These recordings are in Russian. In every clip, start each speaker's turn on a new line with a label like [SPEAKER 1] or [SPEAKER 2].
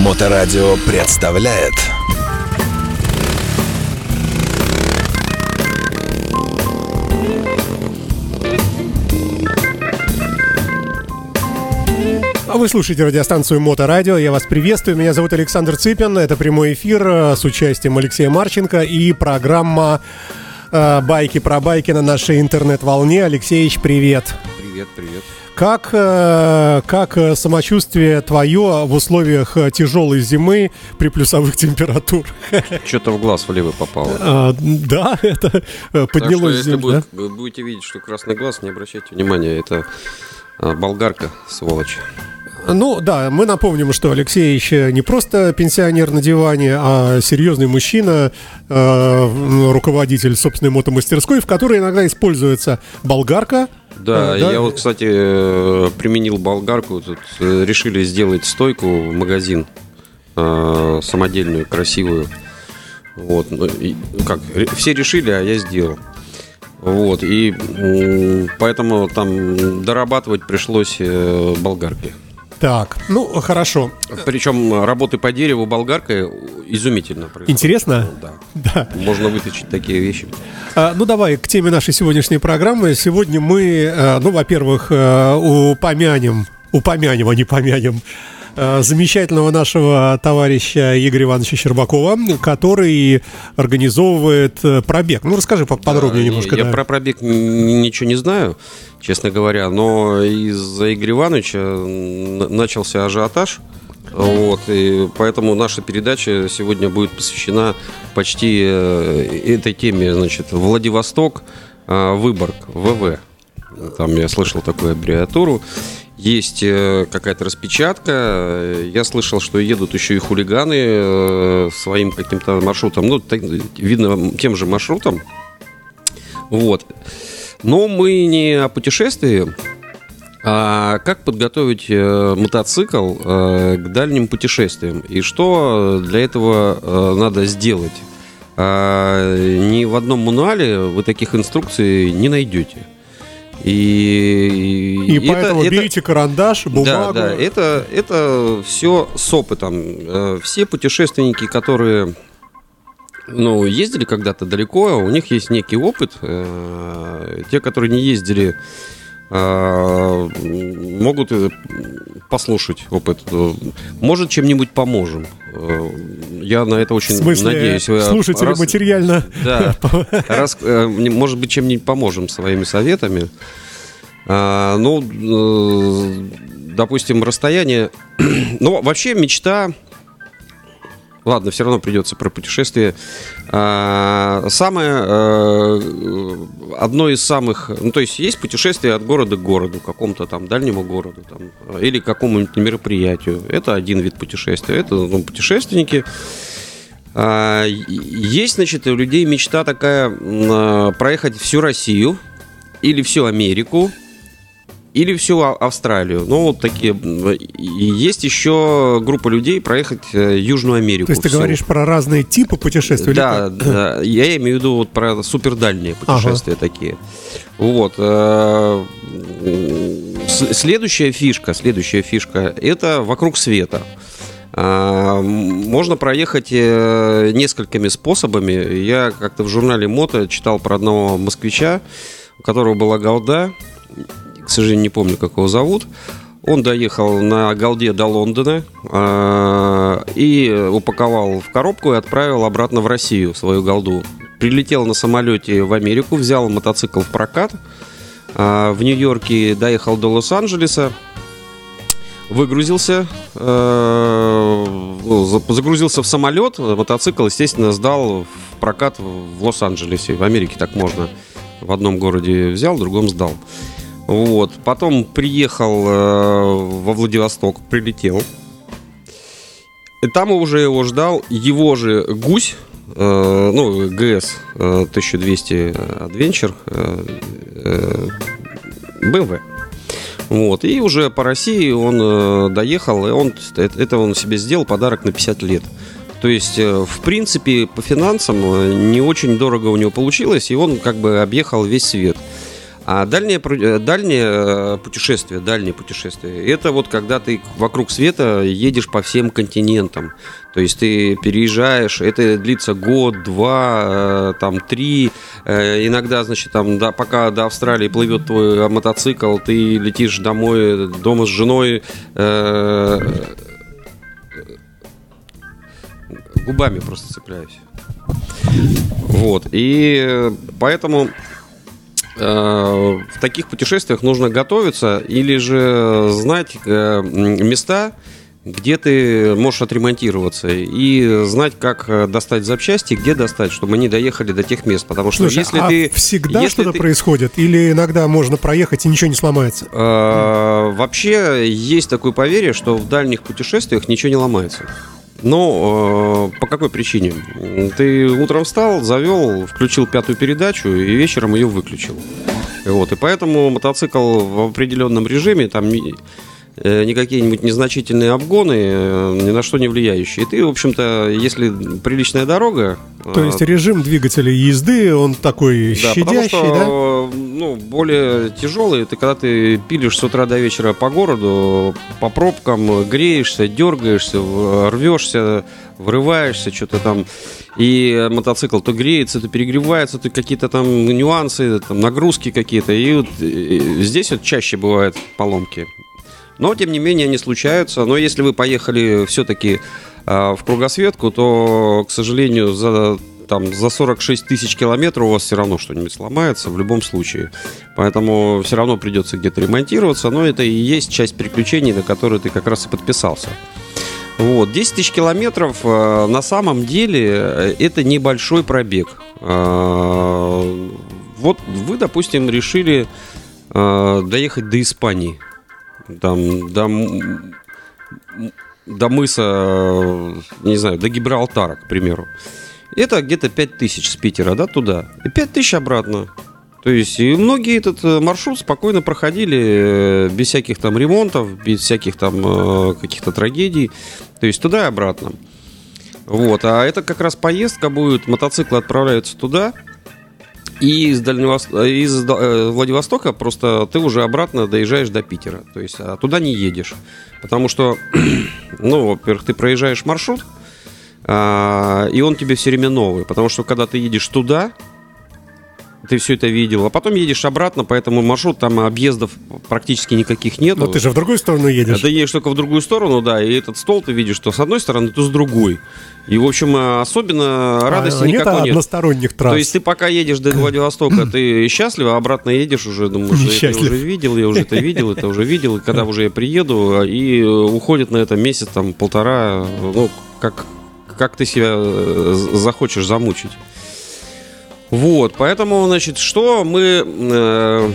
[SPEAKER 1] Моторадио представляет
[SPEAKER 2] А Вы слушаете радиостанцию Моторадио. Я вас приветствую. Меня зовут Александр Цыпин. Это прямой эфир э, с участием Алексея Марченко и программа э, «Байки про байки» на нашей интернет-волне. Алексеевич, привет.
[SPEAKER 3] Привет, привет.
[SPEAKER 2] Как, э, как э, самочувствие твое в условиях э, тяжелой зимы при плюсовых температурах?
[SPEAKER 3] Что-то в глаз в левый попало.
[SPEAKER 2] А, да, это э,
[SPEAKER 3] Так что,
[SPEAKER 2] поднялось.
[SPEAKER 3] если
[SPEAKER 2] да?
[SPEAKER 3] будет- вы будете видеть, что красный глаз, не обращайте внимания, это болгарка, сволочь.
[SPEAKER 2] Ну да, мы напомним, что Алексеевич не просто пенсионер на диване, а серьезный мужчина, э, руководитель собственной мотомастерской, в которой иногда используется болгарка.
[SPEAKER 3] Да,
[SPEAKER 2] Э, да?
[SPEAKER 3] я вот, кстати, э, применил болгарку. Тут э, решили сделать стойку в магазин э, самодельную, красивую. Вот, ну, и, как, все решили, а я сделал. Вот, и поэтому там дорабатывать пришлось болгаркой.
[SPEAKER 2] Так, ну хорошо.
[SPEAKER 3] Причем работы по дереву болгаркой изумительно происходят.
[SPEAKER 2] Интересно?
[SPEAKER 3] Да.
[SPEAKER 2] Да.
[SPEAKER 3] Можно выточить такие вещи.
[SPEAKER 2] А, ну давай к теме нашей сегодняшней программы. Сегодня мы, э, ну, во-первых, э, упомянем, упомянем, а не помянем замечательного нашего товарища Игоря Ивановича Щербакова, который организовывает э, пробег. Ну, расскажи поподробнее
[SPEAKER 3] Да,
[SPEAKER 2] немножко.
[SPEAKER 3] Я
[SPEAKER 2] да.
[SPEAKER 3] про пробег ничего не знаю, честно говоря, но из-за Игоря Ивановича начался ажиотаж. Вот, и поэтому наша передача сегодня будет посвящена почти э, этой теме, значит, Владивосток, э, Выборг, ВВ. Там я слышал такую аббревиатуру. Есть э, какая-то распечатка. Э, Я слышал, что едут еще и хулиганы э, своим каким-то маршрутом. Ну, видно, тем же маршрутом. Вот. Но мы не о путешествии, а как подготовить мотоцикл к дальним путешествиям. И что для этого надо сделать. А, ни в одном мануале вы таких инструкций не найдете. И,
[SPEAKER 2] И,
[SPEAKER 3] это-
[SPEAKER 2] поэтому
[SPEAKER 3] это-
[SPEAKER 2] берите карандаш, бумагу.
[SPEAKER 3] да, да, это, это все с опытом. Э, Все путешественники, которые ну, ездили когда-то далеко, у них есть некий опыт. Э, Те, которые не ездили, могут э, послушать опыт. Может, чем-нибудь поможем. Э, Я на это
[SPEAKER 2] В
[SPEAKER 3] очень
[SPEAKER 2] смысле,
[SPEAKER 3] надеюсь. Э,
[SPEAKER 2] слушатели
[SPEAKER 3] Раз-
[SPEAKER 2] материально.
[SPEAKER 3] да. Раз, может быть, чем-нибудь поможем своими советами. А, ну, допустим, расстояние. ну, вообще мечта. Ладно, все равно придется про путешествие. А, самое э, одно из самых, ну то есть есть путешествие от города к городу, к какому-то там дальнему городу, там, или какому-нибудь мероприятию. Это один вид путешествия. Это ну, путешественники. А, Есть, значит, у людей мечта такая а, проехать всю Россию или всю Америку или всю Австралию. Ну, вот такие. и Есть еще группа людей проехать э, Южную Америку.
[SPEAKER 2] То есть ты
[SPEAKER 3] всю.
[SPEAKER 2] говоришь про разные типы путешествий?
[SPEAKER 3] Да, да, я имею в виду вот про супердальние путешествия такие. Вот. э, Следующая фишка, следующая фишка, это вокруг света. А, Можно проехать э, несколькими способами. Я как-то в журнале Мото читал про одного москвича, у которого была голда. К сожалению, не помню, как его зовут. Он доехал на голде до Лондона а, и упаковал в коробку и отправил обратно в Россию свою голду. Прилетел на самолете в Америку, взял мотоцикл в прокат. а, В Нью-Йорке доехал до Лос-Анджелеса, выгрузился, э, за- загрузился в самолет, мотоцикл, естественно, сдал в прокат в Лос-Анджелесе. В Америке так можно. В одном городе взял, в другом сдал. Вот. Потом приехал э, во Владивосток, прилетел. И там уже его ждал его же гусь, э, ну, ГС э, 1200 Adventure, э, э, BMW. Вот. И уже по России он доехал, и он, это он себе сделал подарок на 50 лет. То есть, в принципе, по финансам не очень дорого у него получилось, и он как бы объехал весь свет. А дальнее, э, дальнее э, путешествие, дальнее путешествие, это вот когда ты вокруг света едешь по всем континентам. То есть ты переезжаешь, это длится год, два, э, там три, иногда, значит, там, да, пока до Австралии плывет твой мотоцикл, ты летишь домой, дома с женой, губами просто цепляюсь. Вот. И поэтому э, в таких путешествиях нужно готовиться или же знать э, места, где ты можешь отремонтироваться и знать, как достать запчасти, где достать, чтобы они доехали до тех мест. Потому что
[SPEAKER 2] Слушай,
[SPEAKER 3] если
[SPEAKER 2] а
[SPEAKER 3] ты
[SPEAKER 2] всегда
[SPEAKER 3] если
[SPEAKER 2] что-то
[SPEAKER 3] ты,
[SPEAKER 2] происходит, или иногда можно проехать и ничего не сломается?
[SPEAKER 3] э, вообще есть такое поверье, что в дальних путешествиях ничего не ломается. Ну, э, по какой причине? Ты утром встал, завел, включил пятую передачу и вечером ее выключил. Вот, и поэтому мотоцикл в определенном режиме, там не какие-нибудь незначительные обгоны, э, ни на что не влияющие. И ты, в общем-то, если приличная дорога...
[SPEAKER 2] То есть э, режим двигателя езды, он такой
[SPEAKER 3] да,
[SPEAKER 2] щадящий,
[SPEAKER 3] что, да? Ну, более тяжелый, ты когда ты пилишь с утра до вечера по городу, по пробкам, греешься, дергаешься, рвешься, врываешься, что-то там, и мотоцикл то греется, то перегревается, то какие-то там нюансы, там нагрузки какие-то, и вот и здесь вот чаще бывают поломки. Но, тем не менее, они случаются. Но если вы поехали все-таки э, в кругосветку, то, к сожалению, за там за 46 тысяч километров у вас все равно что-нибудь сломается в любом случае. Поэтому все равно придется где-то ремонтироваться, но это и есть часть приключений, на которые ты как раз и подписался. Вот, 10 тысяч километров э, на самом деле э, это небольшой пробег. Э, вот вы, допустим, решили доехать до Испании там, до, до мыса, не знаю, до Гибралтара, к примеру. Это где-то 5 тысяч с Питера, да, туда. И 5 тысяч обратно. То есть и многие этот э, маршрут спокойно проходили э, без всяких там ремонтов, без всяких там э, каких-то трагедий. То есть туда и обратно. Вот. А это как раз поездка будет, мотоциклы отправляются туда, и из, Дальневос... из э, Владивостока просто ты уже обратно доезжаешь до Питера. То есть а туда не едешь. Потому что, ну, во-первых, ты проезжаешь маршрут, а, и он тебе все время новый. Потому что когда ты едешь туда, ты все это видел, а потом едешь обратно, поэтому маршрут там объездов практически никаких нет.
[SPEAKER 2] Но ты же в другую сторону едешь.
[SPEAKER 3] Ты едешь только в другую сторону, да, и этот стол ты видишь, что с одной стороны, то с другой. И, в общем, особенно радости а, никакой нет.
[SPEAKER 2] односторонних трасс.
[SPEAKER 3] То есть ты пока едешь до Владивостока, ты счастлив, а обратно едешь уже, думаешь, я это уже видел, я уже это видел, это уже видел, и когда уже я приеду, и уходит на это месяц, там, полтора, ну, как, как ты себя э, захочешь замучить. Вот, поэтому, значит, что мы... Э,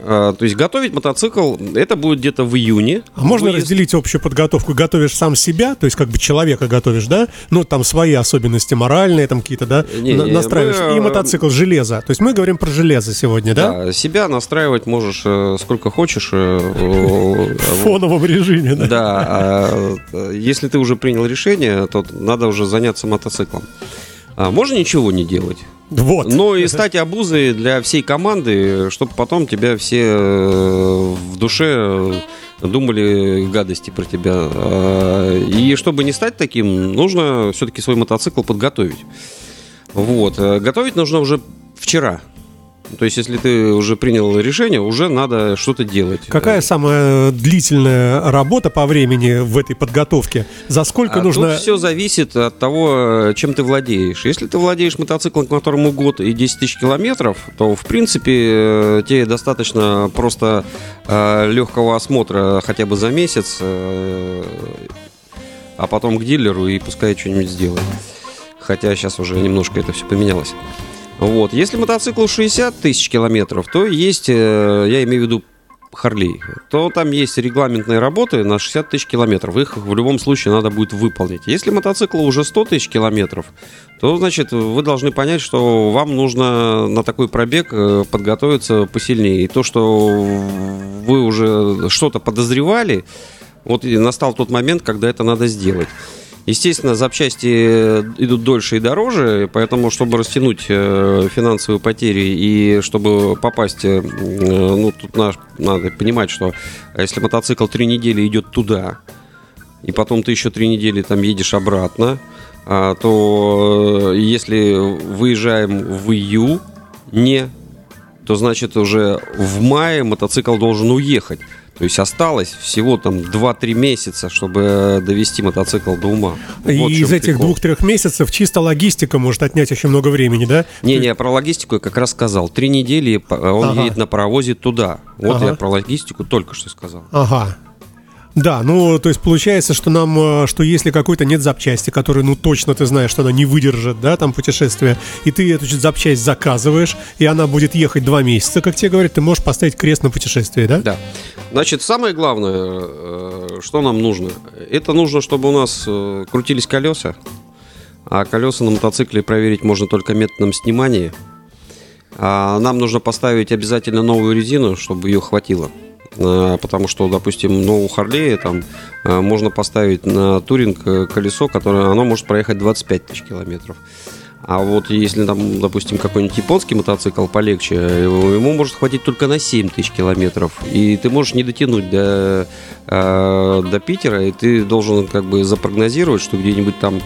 [SPEAKER 3] э, то есть готовить мотоцикл, это будет где-то в июне.
[SPEAKER 2] А можно
[SPEAKER 3] Выезд...
[SPEAKER 2] разделить общую подготовку? Готовишь сам себя, то есть как бы человека готовишь, да? Ну, там свои особенности моральные, там какие-то, да? Не, не, настраиваешь. Мы... И мотоцикл, железо. То есть мы говорим про железо сегодня, да?
[SPEAKER 3] Да, себя настраивать можешь э, сколько хочешь. Э,
[SPEAKER 2] в фоновом режиме, да?
[SPEAKER 3] Да. А, если ты уже принял решение, то надо уже заняться мотоциклом. А можно ничего не делать.
[SPEAKER 2] Вот.
[SPEAKER 3] Ну и стать обузой для всей команды, чтобы потом тебя все э, в душе думали гадости про тебя. А, и чтобы не стать таким, нужно все-таки свой мотоцикл подготовить. Вот. Э, готовить нужно уже вчера. То есть, если ты уже принял решение, уже надо что-то делать.
[SPEAKER 2] Какая самая длительная работа по времени в этой подготовке? За сколько
[SPEAKER 3] а
[SPEAKER 2] нужно...
[SPEAKER 3] Тут все зависит от того, чем ты владеешь. Если ты владеешь мотоциклом, которому год и 10 тысяч километров, то, в принципе, э, тебе достаточно просто э, легкого осмотра хотя бы за месяц, э, а потом к дилеру и пускай что-нибудь сделает. Хотя сейчас уже немножко это все поменялось. Вот. Если мотоцикл 60 тысяч километров, то есть, э, я имею в виду Харлей, то там есть регламентные работы на 60 тысяч километров. Их в любом случае надо будет выполнить. Если мотоцикл уже 100 тысяч километров, то, значит, вы должны понять, что вам нужно на такой пробег э, подготовиться посильнее. И то, что вы уже что-то подозревали, вот настал тот момент, когда это надо сделать. Естественно, запчасти идут дольше и дороже, поэтому, чтобы растянуть финансовые потери и чтобы попасть, ну, тут надо понимать, что если мотоцикл три недели идет туда, и потом ты еще три недели там едешь обратно, а, то если выезжаем в июне, то значит уже в мае мотоцикл должен уехать. То есть осталось всего там 2-3 месяца, чтобы довести мотоцикл до ума.
[SPEAKER 2] И вот из этих двух-трех месяцев чисто логистика может отнять очень много времени, да?
[SPEAKER 3] Не-не, про логистику я как раз сказал. Три недели он ага. едет на паровозе туда. Вот ага. я про логистику только что сказал.
[SPEAKER 2] Ага. Да, ну, то есть получается, что нам, э, что если какой-то нет запчасти, которую, ну, точно ты знаешь, что она не выдержит, да, там путешествие, и ты эту запчасть заказываешь, и она будет ехать два месяца, как тебе говорят, ты можешь поставить крест на путешествие, да?
[SPEAKER 3] Да. Значит, самое главное, э, что нам нужно, это нужно, чтобы у нас э, крутились колеса, а колеса на мотоцикле проверить можно только методом снимания. А нам нужно поставить обязательно новую резину, чтобы ее хватило. Э, потому что, допустим, ну, у Харлея там э, можно поставить на туринг э, колесо, которое оно может проехать 25 тысяч километров. А вот если там, допустим, какой-нибудь японский мотоцикл полегче, ему может хватить только на 7 тысяч километров. И ты можешь не дотянуть до, до Питера, и ты должен как бы запрогнозировать, что где-нибудь там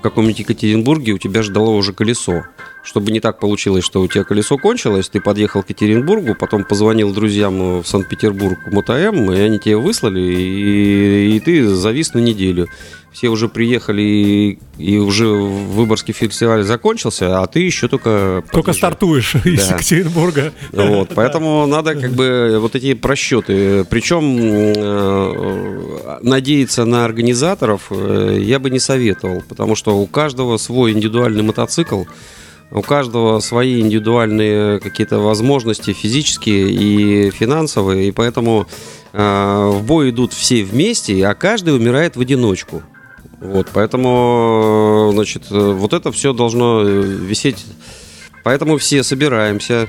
[SPEAKER 3] в каком-нибудь Екатеринбурге у тебя ждало уже колесо. Чтобы не так получилось, что у тебя колесо кончилось, ты подъехал к Екатеринбургу, потом позвонил друзьям в Санкт-Петербург МТМ, и они тебе выслали, и, и ты завис на неделю все уже приехали и, и уже Выборгский фестиваль закончился, а ты еще только...
[SPEAKER 2] Только стартуешь да. из Екатеринбурга.
[SPEAKER 3] Вот, поэтому надо как бы вот эти просчеты. Причем э, надеяться на организаторов э, я бы не советовал, потому что у каждого свой индивидуальный мотоцикл, у каждого свои индивидуальные какие-то возможности физические и финансовые, и поэтому э, в бой идут все вместе, а каждый умирает в одиночку. Вот, поэтому, значит, вот это все должно э, висеть. Поэтому все собираемся,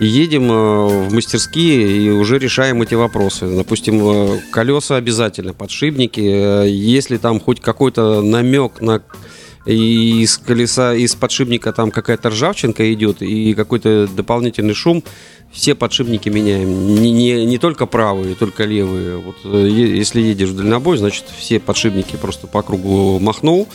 [SPEAKER 3] едем э, в мастерские и уже решаем эти вопросы. Допустим, э, колеса обязательно, подшипники. Если там хоть какой-то намек на и из колеса, из подшипника там какая-то ржавчинка идет и какой-то дополнительный шум, все подшипники меняем. Не, не, не только правые, только левые. Вот, э, если едешь в дальнобой, значит, все подшипники просто по кругу махнул.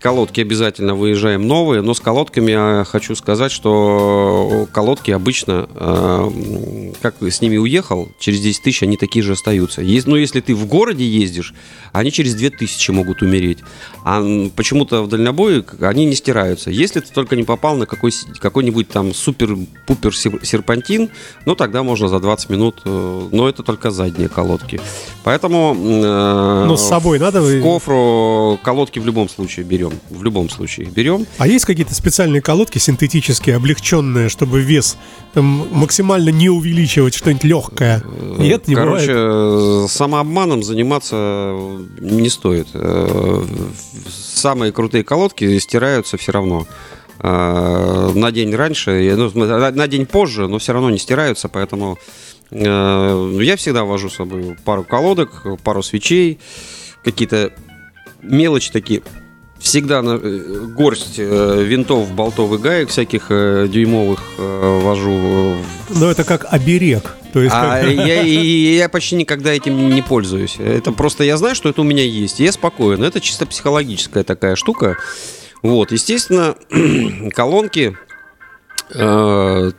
[SPEAKER 3] Колодки обязательно выезжаем новые, но с колодками я хочу сказать, что колодки обычно, э, как с ними уехал, через 10 тысяч они такие же остаются. Есть, но если ты в городе ездишь, они через 2 тысячи могут умереть. А почему-то в дальнобое они не стираются. Если ты только не попал на какой, какой-нибудь там супер-пупер серпантин, ну тогда можно за 20 минут, э, но это только задние колодки. Поэтому...
[SPEAKER 2] Э, но с собой надо...
[SPEAKER 3] В кофру колодки в любом случае берем берем. В любом случае берем.
[SPEAKER 2] А есть какие-то специальные колодки синтетические, облегченные, чтобы вес там, максимально не увеличивать, что-нибудь легкое?
[SPEAKER 3] Нет, не Короче, бывает? самообманом заниматься не стоит. Э, самые крутые колодки стираются все равно э, на день раньше, ну, на день позже, но все равно не стираются, поэтому э, я всегда вожу с собой пару колодок, пару свечей, какие-то мелочи такие всегда на, э, горсть э, винтов, болтов и гаек всяких э, дюймовых вожу.
[SPEAKER 2] Но это как оберег.
[SPEAKER 3] То есть, а как... я, я, почти никогда этим не пользуюсь. Это просто я знаю, что это у меня есть. И я спокоен. Это чисто психологическая такая штука. Вот, естественно, колонки э,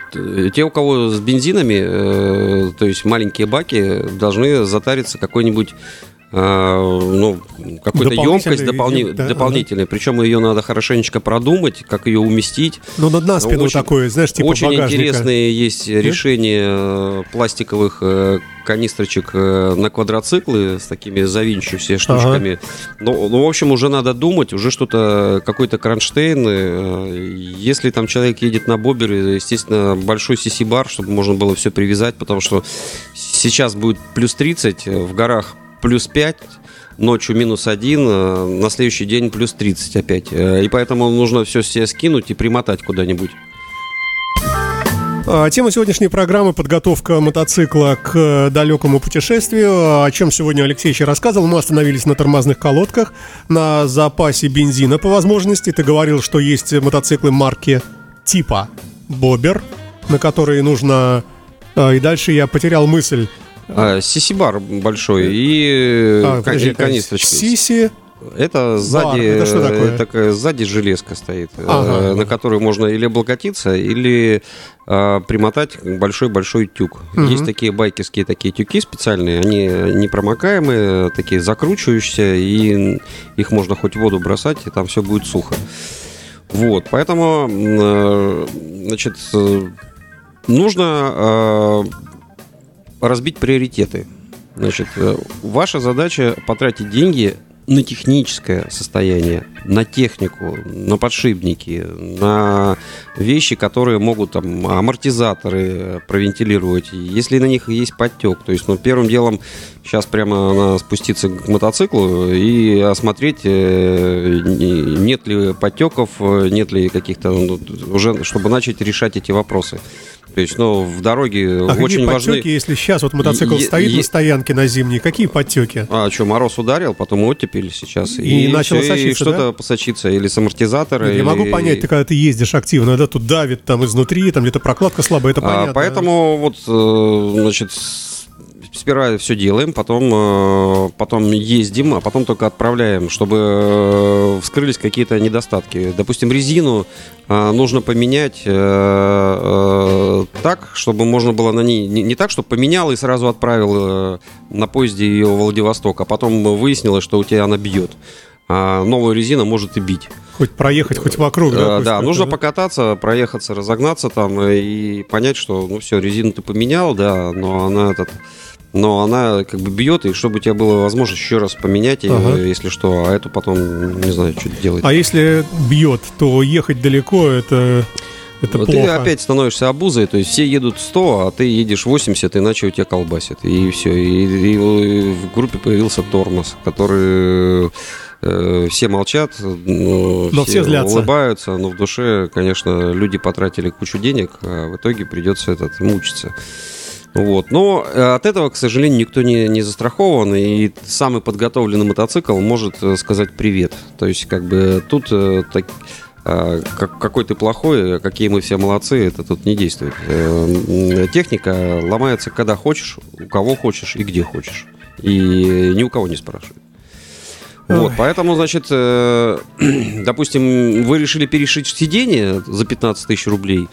[SPEAKER 3] те, у кого с бензинами, э, то есть маленькие баки, должны затариться какой-нибудь ну, какую-то емкость дополни... да, дополнительную. Ага. Причем ее надо хорошенечко продумать, как ее уместить.
[SPEAKER 2] Ну, на, на спину очень, такое, знаешь, типа
[SPEAKER 3] Очень
[SPEAKER 2] багажника.
[SPEAKER 3] интересные есть Нет? решения э, пластиковых э, канистрочек э, на квадроциклы с такими завинчившимися штучками. Ага. Ну, ну, в общем, уже надо думать, уже что-то, какой-то кронштейн. Если там человек едет на бобере, естественно, большой CC-бар, чтобы можно было все привязать, потому что сейчас будет плюс 30 в горах плюс 5, ночью минус 1, э, на следующий день плюс 30 опять. Э, и поэтому нужно все себе скинуть и примотать куда-нибудь.
[SPEAKER 2] А, тема сегодняшней программы – подготовка мотоцикла к далекому путешествию. О чем сегодня Алексей еще рассказывал. Мы остановились на тормозных колодках, на запасе бензина по возможности. Ты говорил, что есть мотоциклы марки типа «Бобер», на которые нужно... А, и дальше я потерял мысль.
[SPEAKER 3] А, Сисибар большой и, а,
[SPEAKER 2] подожди, канистрочка. Сиси...
[SPEAKER 3] Это сзади, это что такое? такая сзади железка стоит, э, ага. на которую можно или облокотиться, или э, примотать большой-большой тюк. Угу. Есть такие байкерские такие тюки специальные, они непромокаемые, такие закручивающиеся, и их можно хоть в воду бросать, и там все будет сухо. Вот, поэтому, э, значит, э, нужно э, разбить приоритеты. Значит, э, ваша задача потратить деньги на техническое состояние, на технику, на подшипники, на вещи, которые могут там амортизаторы провентилировать, если на них есть подтек. То есть, ну, первым делом сейчас прямо надо спуститься к мотоциклу и осмотреть, э, нет ли подтеков, нет ли каких-то, ну, уже, чтобы начать решать эти вопросы. То есть, ну, в дороге
[SPEAKER 2] а очень важны... подтеки, если сейчас вот мотоцикл е- стоит е- на стоянке на зимней, какие подтеки?
[SPEAKER 3] А, что, мороз ударил, потом оттепель сейчас.
[SPEAKER 2] И, и начало сочиться,
[SPEAKER 3] и что-то да? посочиться, или с амортизатора. Нет, или...
[SPEAKER 2] Я могу понять, ты когда ты ездишь активно, да, тут давит там изнутри, там где-то прокладка слабая, это а, понятно.
[SPEAKER 3] Поэтому вот, э, значит, сперва все делаем, потом, э, потом ездим, а потом только отправляем, чтобы э, вскрылись какие-то недостатки. Допустим, резину э, нужно поменять так, чтобы можно было на ней... Не так, чтобы поменял и сразу отправил на поезде ее в Владивосток, а потом выяснилось, что у тебя она бьет. А новая резина может и бить.
[SPEAKER 2] Хоть проехать, хоть вокруг, да?
[SPEAKER 3] Да, нужно да? покататься, проехаться, разогнаться там и понять, что, ну все, резину ты поменял, да, но она этот но она как бы бьет, и чтобы у тебя было возможность еще раз поменять, ага. если что, а эту потом, не знаю, что делать.
[SPEAKER 2] А если бьет, то ехать далеко это... Это вот
[SPEAKER 3] плохо. Ты опять становишься обузой, то есть все едут 100, а ты едешь 80, иначе у тебя колбасит. И все. И, и, и в группе появился тормоз, который э, все молчат,
[SPEAKER 2] но, но все, все
[SPEAKER 3] улыбаются, но в душе, конечно, люди потратили кучу денег, а в итоге придется этот мучиться. Вот. Но э, от этого, к сожалению, никто не, не застрахован, и самый подготовленный мотоцикл может э, сказать привет. То есть, как бы тут э, так, как, какой ты плохой, какие мы все молодцы, это тут не действует. Техника ломается когда хочешь, у кого хочешь и где хочешь. И ни у кого не спрашивают. Вот, поэтому, значит, допустим, вы решили перешить сиденье за 15 тысяч рублей,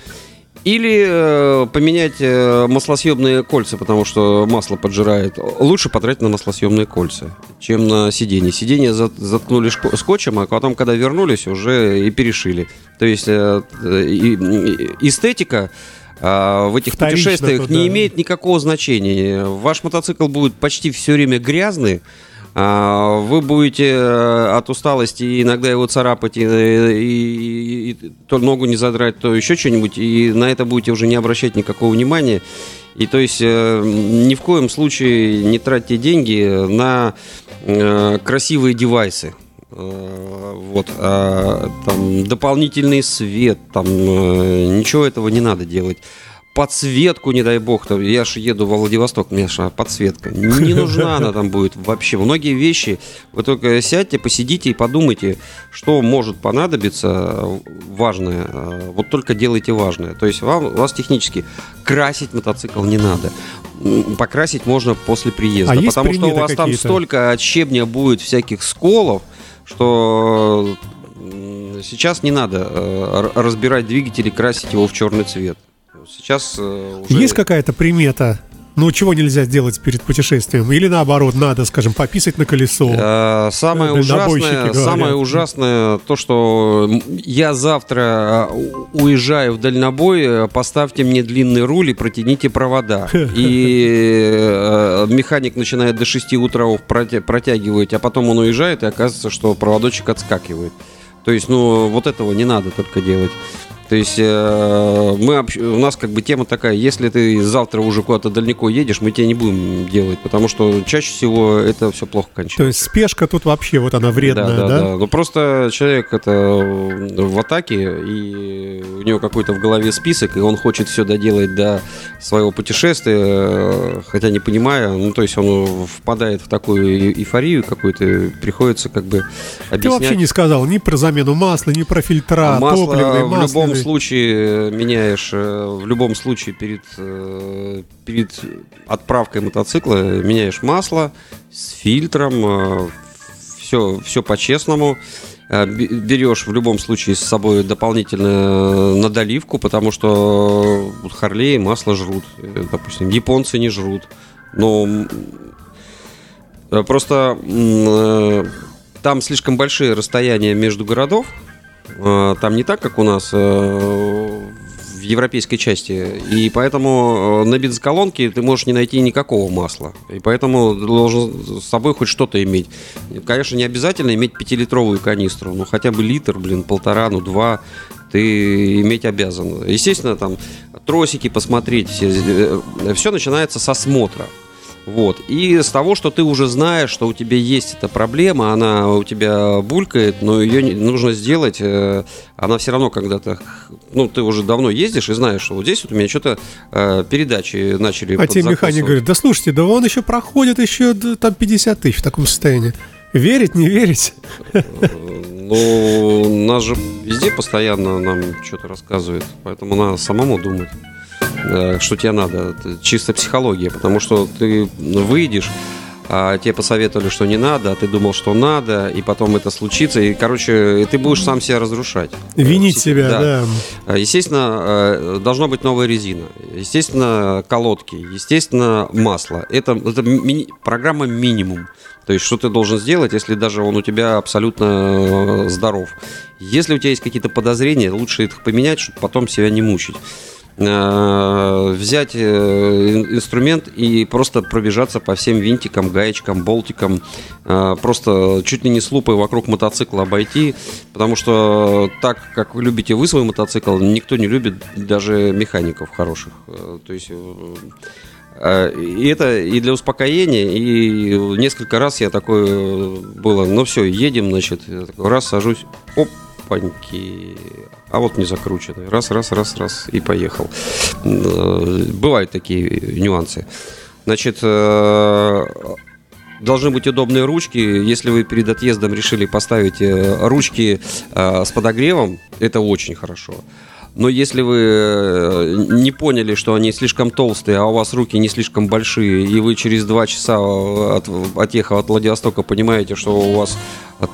[SPEAKER 3] или э, поменять э, маслосъемные кольца, потому что масло поджирает. Лучше потратить на маслосъемные кольца, чем на сиденье. Сиденье заткнули скотчем, а потом, когда вернулись, уже и перешили. То есть э, и, эстетика э, в этих Вторично путешествиях туда. не имеет никакого значения. Ваш мотоцикл будет почти все время грязный. А, вы будете э, от усталости иногда его царапать, и, и, и, и то ногу не задрать, то еще что-нибудь, и на это будете уже не обращать никакого внимания. И то есть э, ни в коем случае не тратьте деньги на э, красивые девайсы. Вот, а, там дополнительный свет, там ничего этого не надо делать подсветку, не дай бог, там, я же еду во Владивосток, мне же подсветка. Не нужна она там будет вообще. Многие вещи, вы только сядьте, посидите и подумайте, что может понадобиться важное. Вот только делайте важное. То есть вам, вас технически красить мотоцикл не надо. Покрасить можно после приезда. А потому что у вас там столько от щебня будет всяких сколов, что сейчас не надо э, разбирать двигатель и красить его в черный цвет. Сейчас
[SPEAKER 2] э, уже... Есть какая-то примета? Ну, чего нельзя сделать перед путешествием? Или наоборот, надо, скажем, пописать на колесо?
[SPEAKER 3] Э, самое ужасное, самое ужасное то, что я завтра э, уезжаю в дальнобой, поставьте мне длинный руль и протяните провода. И механик начинает до 6 утра протягивать, а потом он уезжает, и оказывается, что проводочек отскакивает. То есть, ну, вот этого не надо только делать. То есть э, мы, у нас как бы тема такая, если ты завтра уже куда-то далеко едешь, мы тебе не будем делать, потому что чаще всего это все плохо кончается.
[SPEAKER 2] То есть спешка тут вообще вот она вредная, да? Да, да, да.
[SPEAKER 3] Ну просто человек это в атаке, и у него какой-то в голове список, и он хочет все доделать до своего путешествия, хотя не понимая, ну то есть он впадает в такую эйфорию какую-то, приходится как бы объяснять. Ты
[SPEAKER 2] вообще не сказал ни про замену масла, ни про фильтра,
[SPEAKER 3] масло топливные, в любом случае меняешь, э, в любом случае перед, э, перед отправкой мотоцикла меняешь масло с фильтром, все, э, все по-честному. Берешь в любом случае с собой дополнительную надоливку, потому что Харлеи масло жрут, допустим, японцы не жрут, но просто там слишком большие расстояния между городов, Э, там не так, как у нас э, в европейской части. И поэтому э, на бензоколонке ты можешь не найти никакого масла. И поэтому должен с собой хоть что-то иметь. Конечно, не обязательно иметь пятилитровую канистру. Ну, хотя бы литр, блин, полтора, ну, два ты иметь обязан. Естественно, там тросики посмотреть. Все начинается с осмотра. Вот. И с того, что ты уже знаешь, что у тебя есть эта проблема, она у тебя булькает, но ее нужно сделать, э, она все равно когда-то, ну, ты уже давно ездишь и знаешь, что вот здесь вот у меня что-то э, передачи начали
[SPEAKER 2] А тебе механик говорит, да слушайте, да он еще проходит еще там 50 тысяч в таком состоянии. Верить, не верить?
[SPEAKER 3] Ну, нас же везде постоянно нам что-то рассказывает, поэтому надо самому думать. Э, что тебе надо. Это чисто психология, потому что ты выйдешь, а тебе посоветовали, что не надо, а ты думал, что надо, и потом это случится, и, короче, ты будешь сам себя разрушать.
[SPEAKER 2] Винить себя, да. да.
[SPEAKER 3] Э, естественно, э, должна быть новая резина, естественно, колодки, естественно, масло. Это, это ми- программа минимум. То есть, что ты должен сделать, если даже он у тебя абсолютно здоров. Если у тебя есть какие-то подозрения, лучше их поменять, чтобы потом себя не мучить. Э, взять э, инструмент и просто пробежаться по всем винтикам, гаечкам, болтикам, э, просто чуть ли не с лупой вокруг мотоцикла обойти, потому что так, как вы любите вы свой мотоцикл, никто не любит даже механиков хороших. То есть и это и для успокоения, и несколько раз я такой было, ну все, едем, значит, раз сажусь, оп, опаньки, а вот не закрученный. Раз, раз, раз, раз, и поехал. Э, бывают такие нюансы. Значит, э, должны быть удобные ручки. Если вы перед отъездом решили поставить э, ручки с подогревом, это очень хорошо. Но если вы не поняли, что они слишком толстые, а у вас руки не слишком большие, и вы через два часа от, отъехав от Владивостока понимаете, что у вас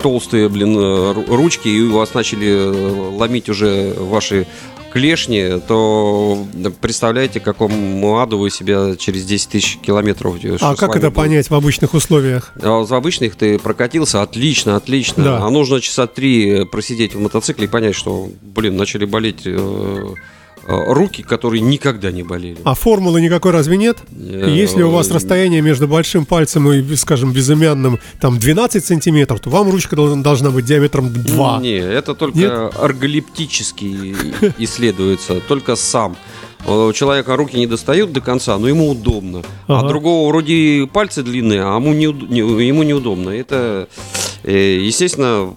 [SPEAKER 3] толстые, блин, э, ручки, и у вас начали э, ломить уже ваши клешни, то представляете, какому аду вы себя через 10 тысяч километров
[SPEAKER 2] А как это будет. понять в обычных условиях?
[SPEAKER 3] А в обычных ты прокатился, отлично, отлично. Да. А нужно часа три просидеть в мотоцикле и понять, что, блин, начали болеть э, Э, руки, которые никогда не болели.
[SPEAKER 2] А формулы никакой разве нет? Я... Если у вас расстояние между большим пальцем и, скажем, безымянным там 12 сантиметров, то вам ручка должна быть диаметром 2.
[SPEAKER 3] Не, это только нет? орголептически исследуется, только сам. У человека руки не достают до конца, но ему удобно. А ага. А другого вроде пальцы длинные, а ему, не, ему неудобно. Это, э, естественно,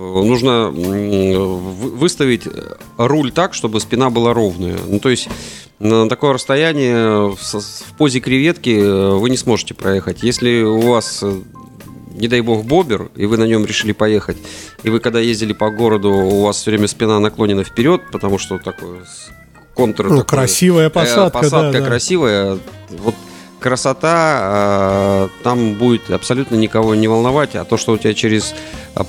[SPEAKER 3] нужно выставить руль так, чтобы спина была ровная. Ну, то есть на такое расстояние в позе креветки э, вы не сможете проехать. Если у вас э, не дай бог, бобер, и вы на нем решили поехать, и вы когда ездили по городу, у вас все время спина наклонена вперед, потому что такой контур...
[SPEAKER 2] Ну, такой, красивая посадка,
[SPEAKER 3] э, Посадка да, красивая. Вот красота, э, там будет абсолютно никого не волновать, а то, что у тебя через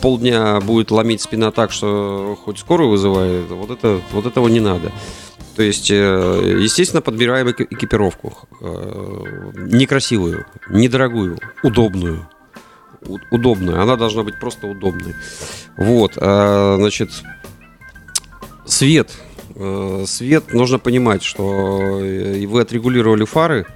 [SPEAKER 3] полдня будет ломить спина так, что хоть скорую вызывает, вот, это, вот этого не надо. То есть, э, естественно, подбираем экипировку. Э, некрасивую, недорогую, удобную. Удобную. Она должна быть просто удобной. Вот. Значит, свет. Свет нужно понимать, что вы отрегулировали фары –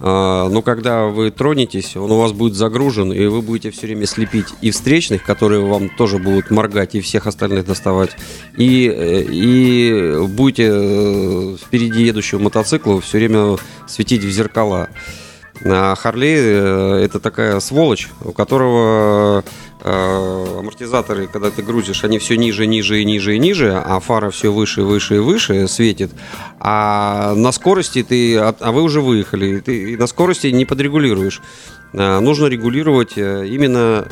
[SPEAKER 3] но когда вы тронетесь, он у вас будет загружен, и вы будете все время слепить и встречных, которые вам тоже будут моргать, и всех остальных доставать, и, э, и будете э, впереди едущего мотоцикла все время светить в зеркала. А Харлей э, это такая сволочь, у которого э, амортизаторы, когда ты грузишь, они все ниже, ниже и ниже и ниже, а фара все выше, выше и выше светит. А на скорости ты, а, вы уже выехали, ты на скорости не подрегулируешь. А, нужно регулировать э, именно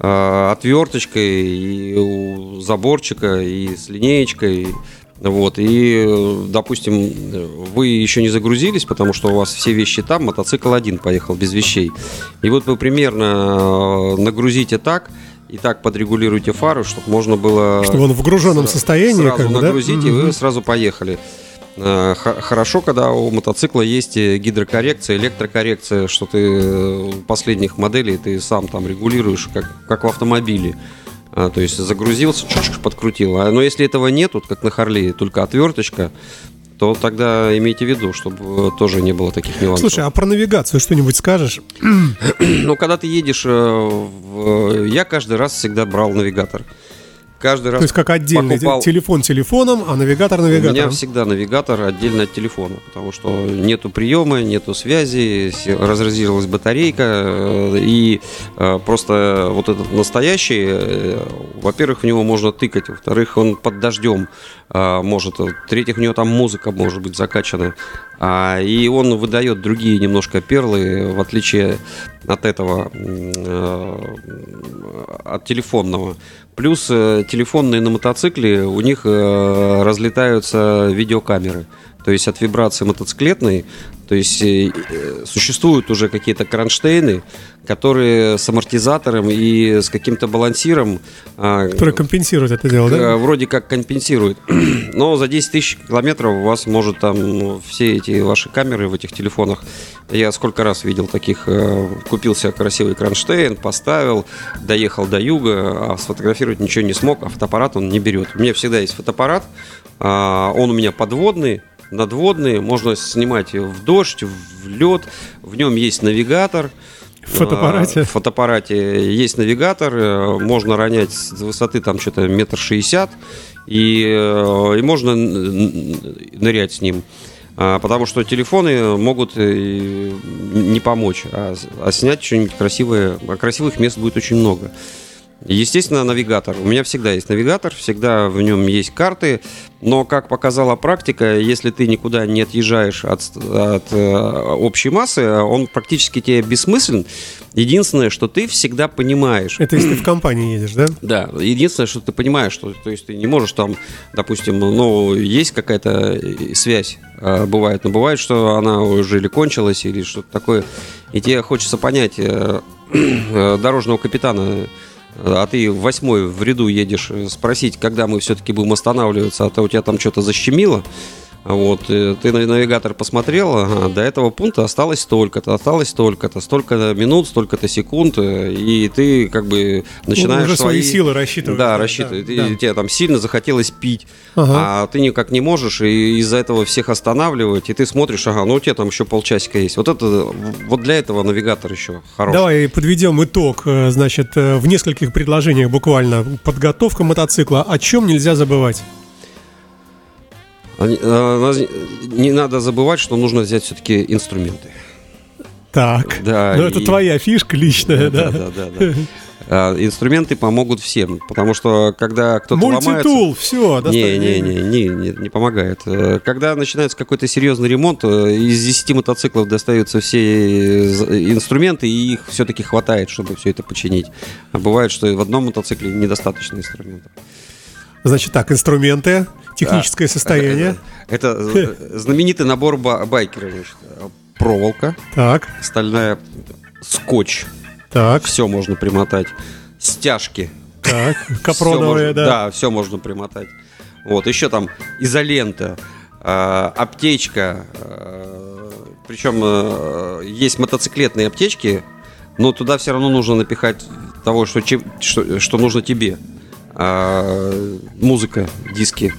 [SPEAKER 3] отверточкой и у заборчика, и с линеечкой, вот, и, допустим, вы еще не загрузились, потому что у вас все вещи там, мотоцикл один поехал без вещей. И вот вы примерно э, нагрузите так, и так подрегулируйте фару, чтобы можно было...
[SPEAKER 2] Чтобы он в груженном состоянии.
[SPEAKER 3] Сразу
[SPEAKER 2] как бы,
[SPEAKER 3] нагрузить,
[SPEAKER 2] да?
[SPEAKER 3] и вы сразу поехали. Э, хорошо, когда у мотоцикла есть гидрокоррекция, электрокоррекция, что ты э, последних моделей ты сам там регулируешь, как, как в автомобиле. А, то есть загрузился, чуть-чуть подкрутил. А, но если этого нет, вот как на Харле, только отверточка, то тогда имейте в виду, чтобы тоже не было таких нюансов.
[SPEAKER 2] Слушай, а про навигацию что-нибудь скажешь?
[SPEAKER 3] ну, когда ты едешь, э, в... я каждый раз всегда брал навигатор каждый раз
[SPEAKER 2] То есть как отдельный покупал... телефон телефоном, а навигатор навигатором?
[SPEAKER 3] У меня всегда навигатор отдельно от телефона, потому что нету приема, нету связи, разразилась батарейка, э, и э, просто вот этот настоящий, э, во-первых, в него можно тыкать, во-вторых, он под дождем может, в-третьих, у него там музыка может быть закачана, а, и он выдает другие немножко перлы, в отличие от этого, от телефонного. Плюс э, телефонные на мотоцикле, у них э, разлетаются видеокамеры. То есть от вибрации мотоциклетной, то есть э, существуют уже какие-то кронштейны, которые с амортизатором и с каким-то балансиром...
[SPEAKER 2] А, которые компенсируют это дело, да?
[SPEAKER 3] Вроде как компенсируют. Но за 10 тысяч километров у вас может там ну, все эти ваши камеры в этих телефонах. Я сколько раз видел таких, э, купил себе красивый кронштейн, поставил, доехал до юга, а сфотографировать ничего не смог, а фотоаппарат он не берет. У меня всегда есть фотоаппарат, а, он у меня подводный, надводный, можно снимать в дождь, в лед, в нем есть навигатор,
[SPEAKER 2] в фотоаппарате?
[SPEAKER 3] В фотоаппарате есть навигатор, э, можно ронять с высоты там что-то метр шестьдесят, и, э, и можно нырять с ним. А, потому что телефоны могут э, не помочь, а, а снять что-нибудь красивое. А красивых мест будет очень много. Естественно, навигатор. У меня всегда есть навигатор, всегда в нем есть карты, но, как показала практика, если ты никуда не отъезжаешь от, от э, общей массы, он практически тебе бессмыслен. Единственное, что ты всегда понимаешь.
[SPEAKER 2] Это если ты в компании едешь, да?
[SPEAKER 3] Да. Единственное, что ты понимаешь, что то есть ты не можешь там, допустим, ну, есть какая-то связь, э, бывает, но бывает, что она уже или кончилась, или что-то такое, и тебе хочется понять э, дорожного капитана а ты восьмой в ряду едешь э, спросить, когда мы все-таки будем останавливаться, а то у тебя там что-то защемило, вот, э, ты на навигатор посмотрел, ага, до этого пункта осталось столько-то, осталось столько-то, столько минут, столько-то секунд, э, и ты как бы начинаешь
[SPEAKER 2] уже свои, свои силы рассчитывать.
[SPEAKER 3] Да, рассчитывать. Да, да. Тебе там сильно захотелось пить, ага. а ты никак не можешь, и из-за этого всех останавливать, и ты смотришь, ага, ну у тебя там еще полчасика есть. Вот это, вот для этого навигатор еще хороший.
[SPEAKER 2] Давай подведем итог, э, значит, в нескольких предложениях буквально. Подготовка мотоцикла. О чем нельзя забывать?
[SPEAKER 3] Э, не надо забывать, что нужно взять все-таки инструменты.
[SPEAKER 2] Так. Да. Ну, это твоя фишка личная, да?
[SPEAKER 3] Да, да, да. А, инструменты помогут всем, потому что когда кто-то
[SPEAKER 2] ломается... Мультитул, все,
[SPEAKER 3] не, не, не, не, не, не помогает. Э, когда начинается какой-то серьезный ремонт, э, из 10 мотоциклов достаются все инструменты, и их все-таки хватает, чтобы все это починить. А бывает, что в одном мотоцикле недостаточно инструментов.
[SPEAKER 2] Значит так, инструменты, техническое да. состояние.
[SPEAKER 3] Это, это знаменитый набор байкера. Значит. Проволока.
[SPEAKER 2] Так.
[SPEAKER 3] Стальная скотч.
[SPEAKER 2] Так.
[SPEAKER 3] Все можно примотать. Стяжки.
[SPEAKER 2] Так, капроновые,
[SPEAKER 3] да. Да, все можно примотать. Вот, еще там изолента, э, аптечка. Э, причем э, есть мотоциклетные аптечки, но туда все равно нужно напихать того, что, что, что нужно тебе. А, музыка, диски,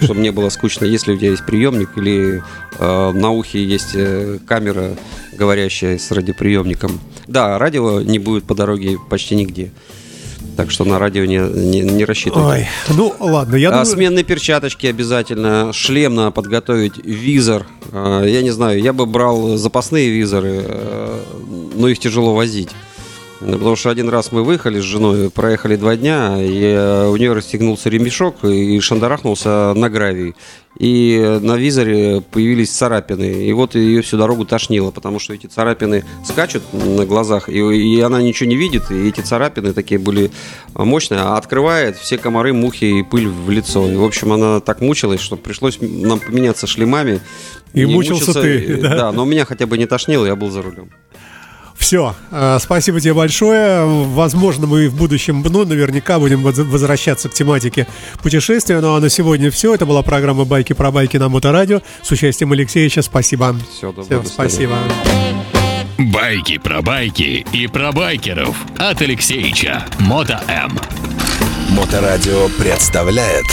[SPEAKER 3] чтобы не было скучно, если у тебя есть приемник или э, на ухе есть э, камера, говорящая с радиоприемником. Да, радио не будет по дороге почти нигде. Так что на радио не, не, не рассчитывайте.
[SPEAKER 2] Ой, ну ладно, я
[SPEAKER 3] А,
[SPEAKER 2] думаю...
[SPEAKER 3] Сменные перчаточки обязательно, шлем надо подготовить, визор. А, Я не знаю, я бы брал запасные визоры, э, но их тяжело возить. Потому что один раз мы выехали с женой, проехали два дня, и э, у нее расстегнулся ремешок и шандарахнулся на гравий. И на визоре появились царапины. И вот ее всю дорогу тошнило, потому что эти царапины скачут на глазах, и, и она ничего не видит. И эти царапины такие были мощные, а открывает все комары, мухи и пыль в лицо. И, в общем, она так мучилась, что пришлось нам поменяться шлемами.
[SPEAKER 2] И мучился ты,
[SPEAKER 3] э,
[SPEAKER 2] да.
[SPEAKER 3] Да, но меня хотя бы не тошнило, я был за рулем.
[SPEAKER 2] Все, спасибо тебе большое. Возможно, мы в будущем, ну, наверняка будем воз- возвращаться к тематике путешествия. Ну, а на сегодня все. Это была программа «Байки про байки» на Моторадио с участием Алексеевича. Спасибо.
[SPEAKER 3] Всего доброго, свидания.
[SPEAKER 2] спасибо.
[SPEAKER 4] Байки про байки и про байкеров от Алексеича. Мото М.
[SPEAKER 1] Моторадио представляет